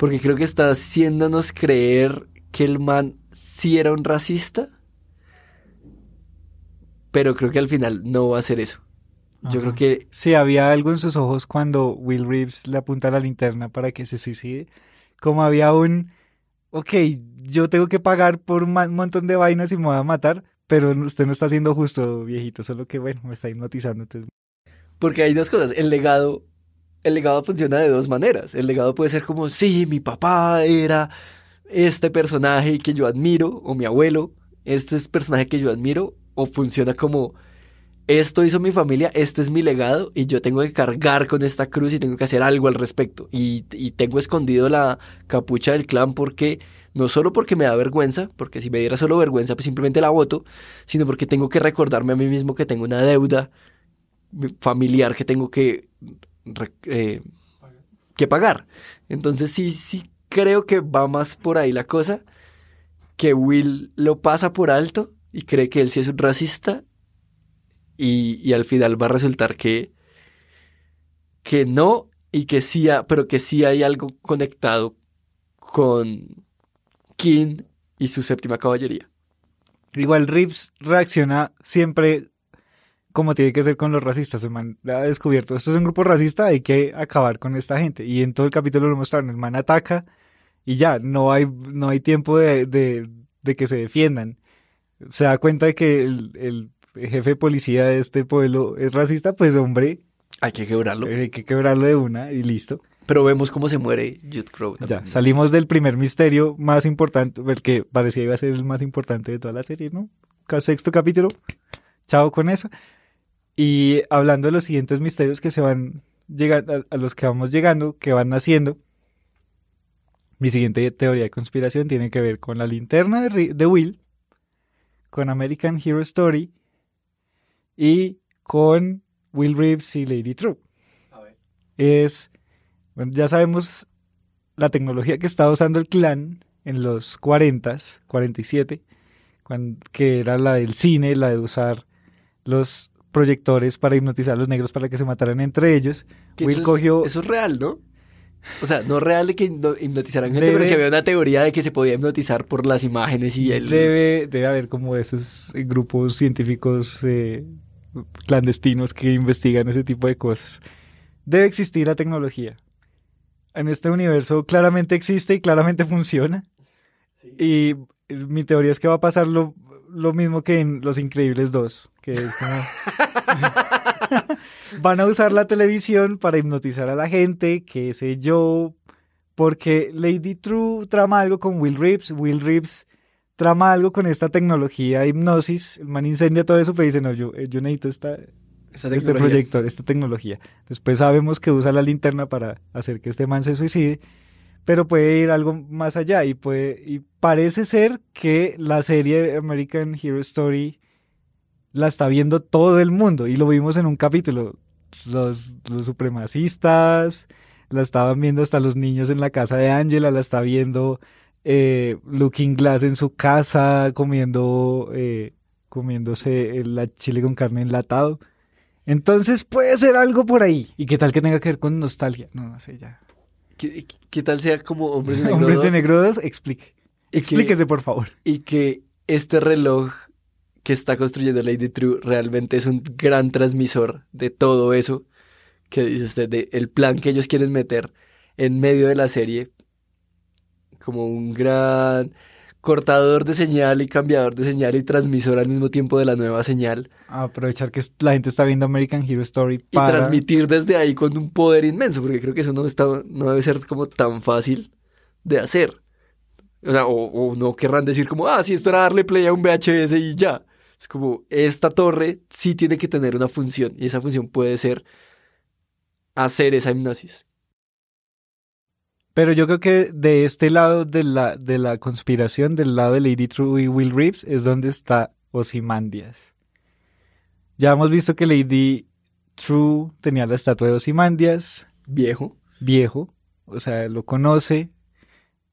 Porque creo que está haciéndonos creer que el man sí era un racista. Pero creo que al final no va a ser eso. Yo creo que... Sí, había algo en sus ojos cuando Will Reeves le apunta la linterna para que se suicide. Como había un... Ok, yo tengo que pagar por un montón de vainas y me voy a matar, pero usted no está haciendo justo, viejito, solo que bueno, me está hipnotizando. Porque hay dos cosas. El legado el legado funciona de dos maneras. El legado puede ser como, sí, mi papá era este personaje que yo admiro, o mi abuelo, este es personaje que yo admiro, o funciona como, esto hizo mi familia, este es mi legado, y yo tengo que cargar con esta cruz y tengo que hacer algo al respecto. Y, y tengo escondido la capucha del clan porque, no solo porque me da vergüenza, porque si me diera solo vergüenza, pues simplemente la voto, sino porque tengo que recordarme a mí mismo que tengo una deuda familiar que tengo que eh, que pagar. Entonces sí, sí creo que va más por ahí la cosa, que Will lo pasa por alto y cree que él sí es un racista y, al final va a resultar que, que no y que sí, pero que sí hay algo conectado con King y su séptima caballería. Igual Rips reacciona siempre como tiene que ser con los racistas. El man ha descubierto, esto es un grupo racista, hay que acabar con esta gente. Y en todo el capítulo lo mostraron, el man ataca y ya, no hay, no hay tiempo de, de, que se defiendan. Se da cuenta de que el, jefe de policía de este pueblo es racista, pues hombre... Hay que quebrarlo. Hay que quebrarlo de una y listo. Pero vemos cómo se muere Jude Crow. Ya, salimos del primer misterio más importante, el que parecía iba a ser el más importante de toda la serie, ¿no? Sexto capítulo, chao con eso. Y hablando de los siguientes misterios que se van llegando, a, los que vamos llegando, que van naciendo, mi siguiente teoría de conspiración tiene que ver con la linterna de, Will, con American Hero Story y con Will Reeves y Lady True. Es, bueno, ya sabemos la tecnología que estaba usando el clan en los 40s, 47, cuando, que era la del cine, la de usar los proyectores para hipnotizar a los negros para que se mataran entre ellos. Will eso cogió... Es, eso es real, ¿no? O sea, no real de que hipnotizaran gente, pero si había una teoría de que se podía hipnotizar por las imágenes y el... Debe, debe haber como esos grupos científicos eh, clandestinos que investigan ese tipo de cosas. Debe existir la tecnología. En este universo claramente existe y claramente funciona. Y mi teoría es que va a pasar lo, lo mismo que en Los Increíbles 2, que es como... Van a usar la televisión para hipnotizar a la gente, qué sé yo, porque Lady True trama algo con Will Reeves, Will Reeves trama algo con esta tecnología de hipnosis, el man incendia todo eso, pero dice, no, yo, eh, yo necesito esta, este proyector, esta tecnología. Después sabemos que usa la linterna para hacer que este man se suicide, pero puede ir algo más allá y puede y parece ser que la serie American Hero Story la está viendo todo el mundo y lo vimos en un capítulo. Los, los supremacistas, la estaban viendo hasta los niños en la casa de Angela, la está viendo eh, Looking Glass en su casa comiendo eh, comiéndose la chile con carne enlatado. Entonces puede ser algo por ahí. ¿Y qué tal que tenga que ver con nostalgia? No, no sé, ya. ¿Qué, tal sea como Hombres de Negro Hombres de Negro 2? Explique. Explíquese, por favor. Y que este reloj que está construyendo Lady True realmente es un gran transmisor de todo eso que dice usted, de el plan que ellos quieren meter en medio de la serie como un gran cortador de señal y cambiador de señal y transmisor al mismo tiempo de la nueva señal. aprovechar que la gente está viendo American Hero Story para... Y transmitir desde ahí con un poder inmenso, porque creo que eso no, está, no debe ser como tan fácil de hacer. O sea, o, no querrán decir como, ah, sí, esto era darle play a un VHS y ya. Es como, esta torre sí tiene que tener una función, y esa función puede ser hacer esa hipnosis. Pero yo creo que de este lado de la, de la conspiración, del lado de Lady True y Will Reeves, es donde está Osimandias. Ya hemos visto que Lady True tenía la estatua de Osimandias. Viejo. Viejo. O sea, lo conoce.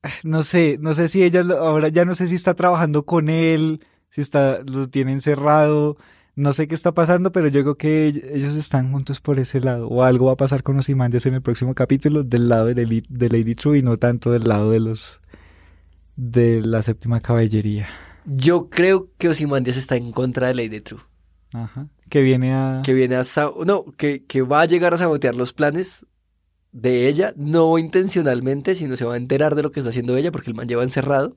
Ah, no sé, no sé si ella ahora ya no sé si está trabajando con él, si está, lo tiene encerrado. No sé qué está pasando, pero yo creo que ellos están juntos por ese lado. O algo va a pasar con Osimandias en el próximo capítulo del lado de, Lady True y no tanto del lado de los de la séptima caballería. Yo creo que Osimandias está en contra de Lady True. Ajá. Que viene a. Que viene a. No, que, que va a llegar a sabotear los planes de ella, no intencionalmente, sino se va a enterar de lo que está haciendo ella porque el man lleva encerrado.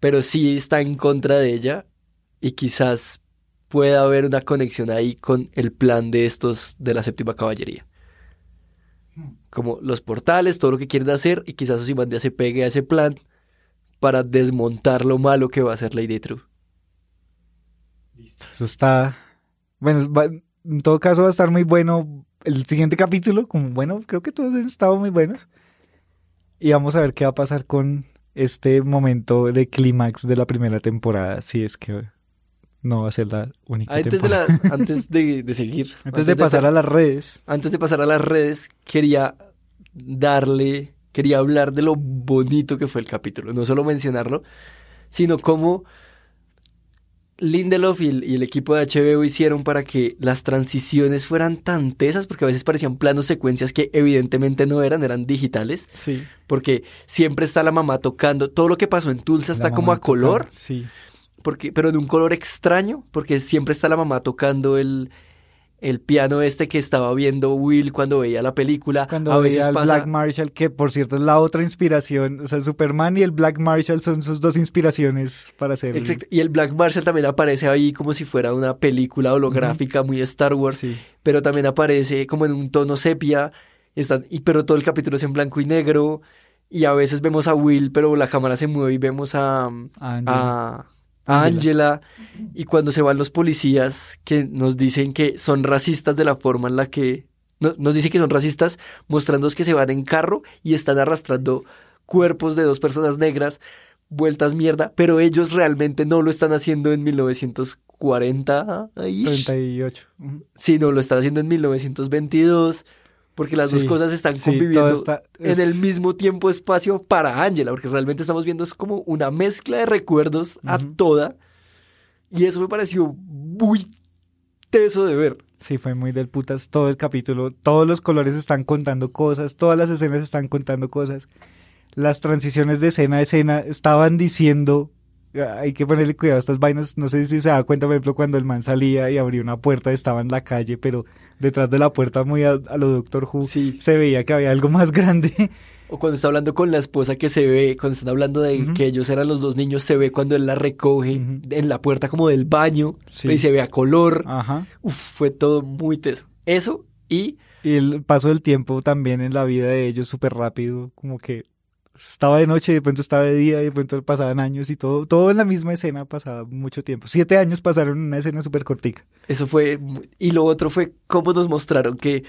Pero sí está en contra de ella y quizás pueda haber una conexión ahí con el plan de estos de la séptima caballería. Como los portales, todo lo que quieren hacer, y quizás Ozymandias se pegue a ese plan para desmontar lo malo que va a hacer Lady True. Listo, eso está. Bueno, en todo caso va a estar muy bueno el siguiente capítulo, como bueno, creo que todos han estado muy buenos. Y vamos a ver qué va a pasar con este momento de clímax de la primera temporada, si es que no va a ser la única. Antes, de, la, antes de, seguir. antes, de pasar a las redes. Antes de pasar a las redes, quería darle, quería hablar de lo bonito que fue el capítulo. No solo mencionarlo, sino cómo Lindelof y el, equipo de HBO hicieron para que las transiciones fueran tan tesas, porque a veces parecían planos secuencias que evidentemente no eran, eran digitales. Sí. Porque siempre está la mamá tocando. Todo lo que pasó en Tulsa está como a color. sí porque, pero de un color extraño, porque siempre está la mamá tocando el, el piano este que estaba viendo Will cuando veía la película. Cuando a veía el Black Marshall, que por cierto es la otra inspiración. O sea, Superman y el Black Marshall son sus dos inspiraciones para hacer. Exacto. Y el Black Marshall también aparece ahí como si fuera una película holográfica muy Star Wars. Sí. Pero también aparece como en un tono sepia. Están, y, pero todo el capítulo es en blanco y negro. Y a veces vemos a Will, pero la cámara se mueve y vemos a, a, a Angela y cuando se van los policías que nos dicen que son racistas de la forma en la que nos dicen que son racistas mostrando que se van en carro y están arrastrando cuerpos de dos personas negras vueltas mierda, pero ellos realmente no lo están haciendo en 1940 38. Sí, no, lo están haciendo en 1922 porque las dos cosas están conviviendo en el mismo tiempo espacio para Angela, porque realmente estamos viendo es como una mezcla de recuerdos a toda, y eso me pareció muy teso de ver. Sí, fue muy del putas todo el capítulo, todos los colores están contando cosas, todas las escenas están contando cosas, las transiciones de escena a escena estaban diciendo hay que ponerle cuidado a estas vainas. No sé si se da cuenta, por ejemplo, cuando el man salía y abrió una puerta, estaba en la calle, pero detrás de la puerta, muy a, lo Doctor Who, Sí. se veía que había algo más grande. O cuando está hablando con la esposa que se ve, cuando están hablando de que ellos eran los dos niños, se ve cuando él la recoge en la puerta como del baño Sí. y se ve a color. Ajá. Uf, fue todo muy teso. Eso y Y el paso del tiempo también en la vida de ellos súper rápido, como que estaba de noche y de pronto estaba de día y de pronto pasaban años y todo, todo en la misma escena pasaba mucho tiempo. Siete años pasaron en una escena súper cortica. eso fue... Y lo otro fue cómo nos mostraron que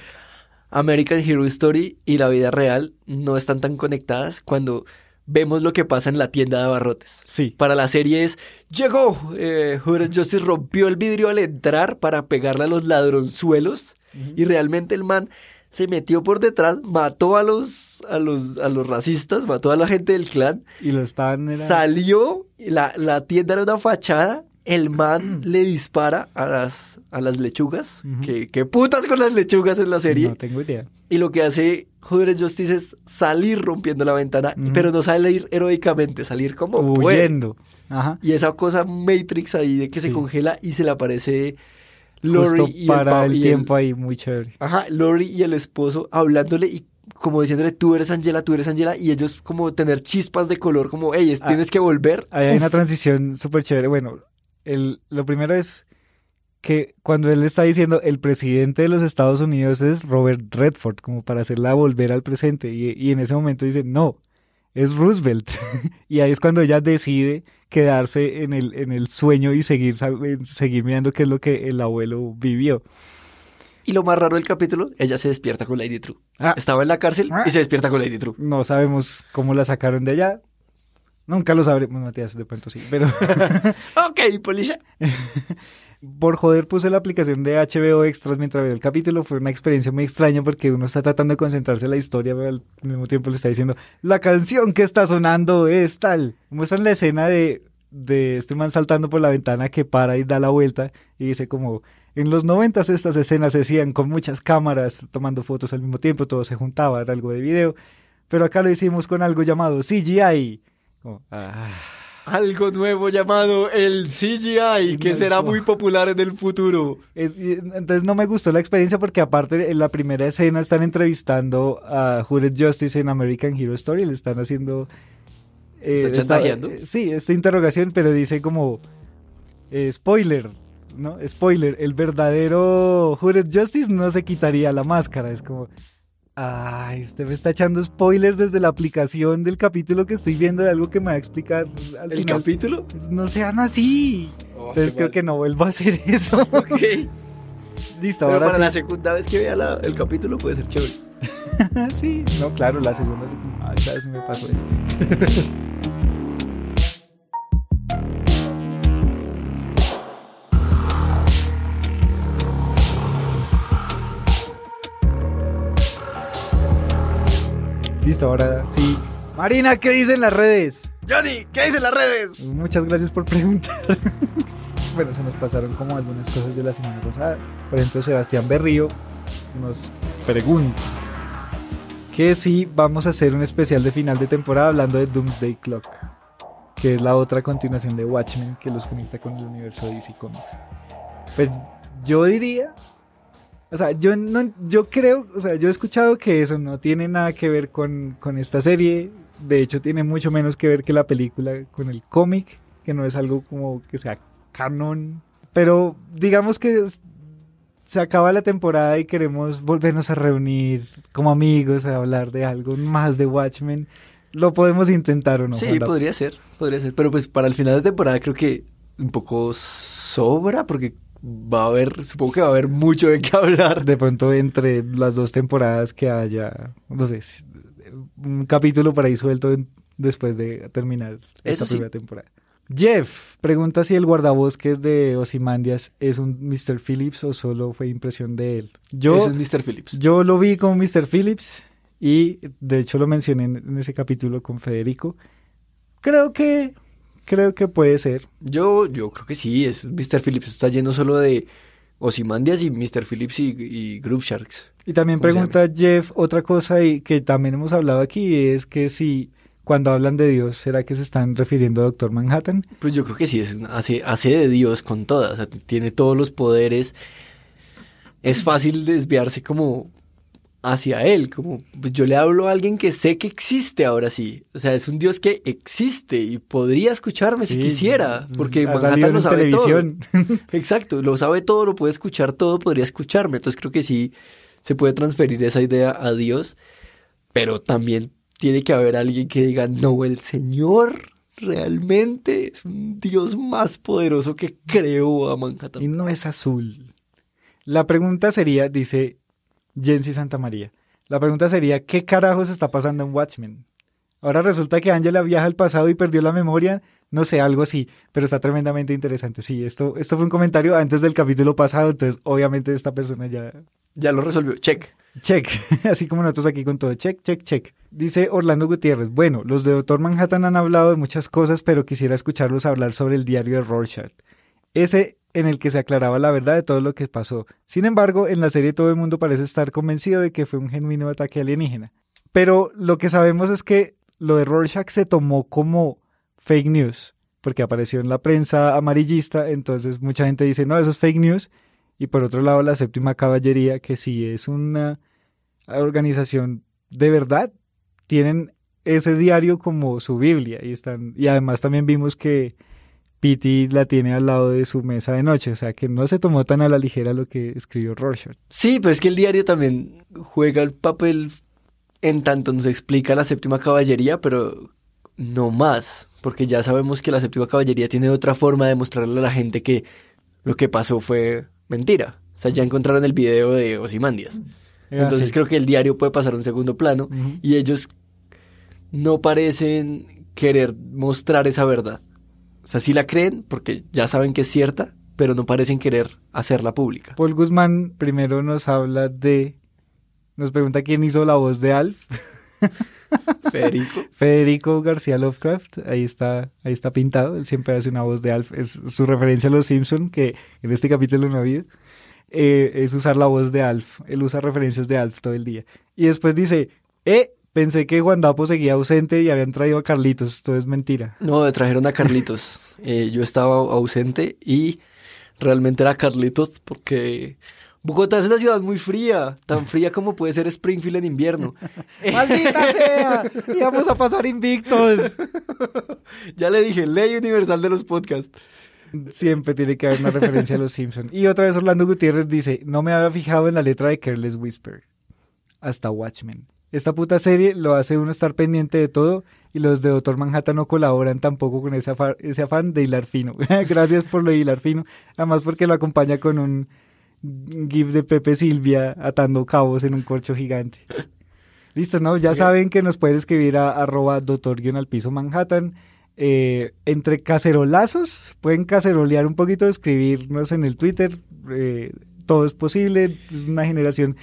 American Hero Story y la vida real no están tan conectadas cuando vemos lo que pasa en la tienda de abarrotes. Sí. Para la serie es, llegó, eh, Justice rompió el vidrio al entrar para pegarle a los ladronzuelos y realmente el man se metió por detrás, mató a los, a los, a los racistas, mató a la gente del clan, Y lo estaban... era- salió, la, la tienda era una fachada, el man le dispara a las, a las lechugas, que, que putas con las lechugas en la serie, No tengo idea. y lo que hace Horace Justice es salir rompiendo la ventana, pero no salir heroicamente, salir como. Huyendo. Ajá. Y esa cosa Matrix ahí de que se congela y se le aparece Lori Justo y para pa- el, tiempo ahí, muy chévere. Ajá, Lori y el esposo hablándole y como diciéndole tú eres Angela, tú eres Angela y ellos como tener chispas de color como, hey, Ah, tienes que volver. Ahí hay Uf, una transición súper chévere. Bueno, el, lo primero es que cuando él está diciendo el presidente de los Estados Unidos es Robert Redford, como para hacerla volver al presente, y, y en ese momento dice, no, es Roosevelt. y ahí es cuando ella decide quedarse en el, en el sueño y seguir, seguir mirando qué es lo que el abuelo vivió. Y lo más raro del capítulo, ella se despierta con Lady True. Ah, Estaba en la cárcel Ah. y se despierta con Lady True. no sabemos cómo la sacaron de allá. Nunca lo sabremos, Matías, de pronto sí, pero... Ok, Polisha. por joder puse la aplicación de HBO Extras mientras veía el capítulo. Fue una experiencia muy extraña porque uno está tratando de concentrarse en la historia, pero al mismo tiempo le está diciendo, la canción que está sonando es tal. Muestran la escena de, de este man saltando por la ventana que para y da la vuelta y dice como, en los noventas estas escenas se hacían con muchas cámaras tomando fotos al mismo tiempo, todo se juntaba, era algo de video. Pero acá lo hicimos con algo llamado CGI. Como, ah. Algo nuevo llamado el CGI, que será muy popular en el futuro. Es- entonces no me gustó la experiencia porque aparte en la primera escena están entrevistando a Hooded Justice en American Hero Story, le están haciendo... eh, ¿Están esta- chantajeando? eh, sí, esta interrogación, pero dice como... eh, spoiler, ¿no? Spoiler, el verdadero Hooded Justice no se quitaría la máscara, es como... Ay, usted me está echando spoilers desde la aplicación del capítulo que estoy viendo de algo que me va a explicar al ¿El final. capítulo? No sean así. Oh, Entonces creo mal. que no vuelvo a hacer eso. Ok. Listo, Pero ahora para sí. la segunda vez que vea la- el capítulo puede ser chévere. sí, no, claro, la segunda sí como, ay, ¿sabes? Me pasó esto. Listo, ahora sí. Marina, ¿qué dicen las redes? Johnny, ¿qué dicen las redes? Muchas gracias por preguntar. bueno, se nos pasaron como algunas cosas de la semana pasada. Por ejemplo, Sebastián Berrío nos pregunta que si vamos a hacer un especial de final de temporada hablando de Doomsday Clock, que es la otra continuación de Watchmen que los conecta con el universo de DC Comics. Pues yo diría, o sea, yo no, yo creo, o sea, yo he escuchado que eso no tiene nada que ver con, con esta serie. De hecho, tiene mucho menos que ver que la película con el cómic, que no es algo como que sea canon. Pero digamos que se acaba la temporada y queremos volvernos a reunir como amigos a hablar de algo más de Watchmen. Lo podemos intentar o no. sí, Juan podría ser, podría ser. Pero pues para el final de temporada creo que un poco sobra porque va a haber, supongo que va a haber mucho de qué hablar. de pronto entre las dos temporadas que haya, no sé, un capítulo por ahí suelto en- después de terminar esta sí. primera temporada. Jeff pregunta si el guardabosques de Osimandias es un Mr. Phillips o solo fue impresión de él. Yo, es Mr. Phillips. yo lo vi como Mr. Phillips y de hecho lo mencioné en, en ese capítulo con Federico. Creo que creo que puede ser. Yo, yo creo que sí, es Mr. Phillips. Está lleno solo de Ozymandias y Mr. Phillips y, y Group Sharks. Y también ¿Cómo se pregunta Jeff otra cosa y que también hemos hablado aquí, es que si cuando hablan de Dios, ¿será que se están refiriendo a Doctor Manhattan? Pues yo creo que sí, es, hace, hace de Dios con todas, o sea, tiene todos los poderes. Es fácil desviarse como hacia él, como pues yo le hablo a alguien que sé que existe ahora sí, o sea, es un Dios que existe y podría escucharme si quisiera, porque Manhattan lo sabe televisión. todo. Exacto, lo sabe todo, lo puede escuchar todo, podría escucharme, entonces creo que sí se puede transferir esa idea a Dios, pero también tiene que haber alguien que diga, no, el Señor realmente es un Dios más poderoso que creó a Manhattan. Y no es azul. La pregunta sería, dice Jensi Santa María. La pregunta sería, ¿qué carajos está pasando en Watchmen? Ahora resulta que Angela viaja al pasado y perdió la memoria, no sé, algo así, pero está tremendamente interesante. Sí, esto, esto fue un comentario antes del capítulo pasado, entonces obviamente esta persona ya... Ya lo resolvió, check. Check, así como nosotros aquí con todo, check, check, check. Dice Orlando Gutiérrez, bueno, los de Doctor Manhattan han hablado de muchas cosas, pero quisiera escucharlos hablar sobre el diario de Rorschach. Ese en el que se aclaraba la verdad de todo lo que pasó. Sin embargo, en la serie todo el mundo parece estar convencido de que fue un genuino ataque alienígena. Pero lo que sabemos es que lo de Rorschach se tomó como fake news, porque apareció en la prensa amarillista, entonces mucha gente dice, no, eso es fake news. Y por otro lado, la séptima caballería, que sí es una organización de verdad, tienen ese diario como su Biblia y están y además también vimos que Pity la tiene al lado de su mesa de noche, o sea que no se tomó tan a la ligera lo que escribió Rorschach. Sí, pero es que el diario también juega el papel en tanto nos explica la séptima caballería, pero no más, porque ya sabemos que la séptima caballería tiene otra forma de mostrarle a la gente que lo que pasó fue mentira. O sea, ya encontraron el video de Osimandias. Ah, Entonces creo que el diario puede pasar a un segundo plano y ellos no parecen querer mostrar esa verdad. O sea, sí la creen porque ya saben que es cierta, pero no parecen querer hacerla pública. Paul Guzmán primero nos habla de... Nos pregunta quién hizo la voz de Alf. Federico. Federico García Lovecraft, ahí está, ahí está pintado, él siempre hace una voz de Alf, es su referencia a los Simpson, que en este capítulo no ha habido, eh, es usar la voz de Alf, él usa referencias de Alf todo el día. Y después dice, eh, Pensé que Juan Dapo seguía ausente y habían traído a Carlitos. Esto es mentira. No, trajeron a Carlitos. Eh, yo estaba ausente y realmente era Carlitos porque Bogotá es una ciudad muy fría, tan fría como puede ser Springfield en invierno. ¡Maldita sea! vamos a pasar invictos. ya le dije, ley universal de los podcasts. Siempre tiene que haber una referencia a los Simpsons. Y otra vez Orlando Gutiérrez dice, no me había fijado en la letra de Careless Whisper. Hasta Watchmen. Esta puta serie lo hace uno estar pendiente de todo y los de Doctor Manhattan no colaboran tampoco con ese, afán, de hilar fino. Gracias por lo de hilar fino. Además porque lo acompaña con un gif de Pepe Silvia atando cabos en un corcho gigante. Listo, ¿no? Ya saben que nos pueden escribir a arroba doctor al piso Manhattan. Eh, entre cacerolazos, pueden cacerolear un poquito, escribirnos en el Twitter. Eh, todo es posible. Es una generación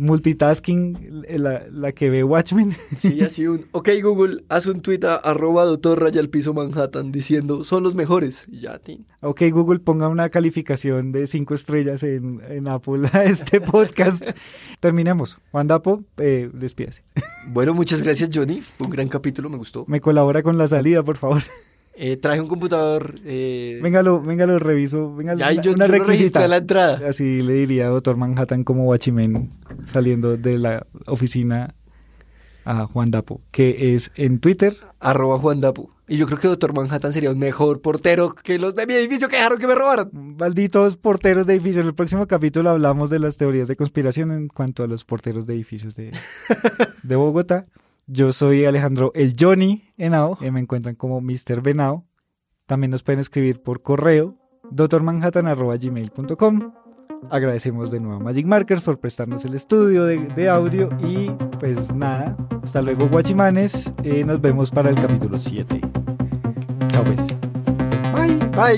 multitasking la, la, que ve Watchmen. Sí, así un, ok Google, haz un tweet a arroba doctor raya al piso Manhattan diciendo, son los mejores. ya, tin. Ok Google, ponga una calificación de cinco estrellas en, en Apple a este podcast. Terminemos. Juan Dapo, eh, despídase. Bueno, muchas gracias Johnny, un gran capítulo, me gustó. Me colabora con la salida, por favor. Eh, traje un computador. Eh... Venga, lo, venga, lo reviso. Venga, ya, una, yo, una yo la entrada. Así le diría a Doctor Manhattan como Watchmen saliendo de la oficina a Juan Dapo, que es en Twitter. Arroba Juan Dapo. Y yo creo que Doctor Manhattan sería un mejor portero que los de mi edificio que dejaron que me robaran. Malditos porteros de edificios. En el próximo capítulo hablamos de las teorías de conspiración en cuanto a los porteros de edificios de, de Bogotá. Yo soy Alejandro el Johnny Henao, y me encuentran como Mr. Venao. También nos pueden escribir por correo doctormanhattan.gmail.com Agradecemos de nuevo a Magic Markers por prestarnos el estudio de, audio y pues nada, hasta luego guachimanes, eh, nos vemos para el capítulo 7. Chao pues. Bye.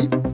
Bye.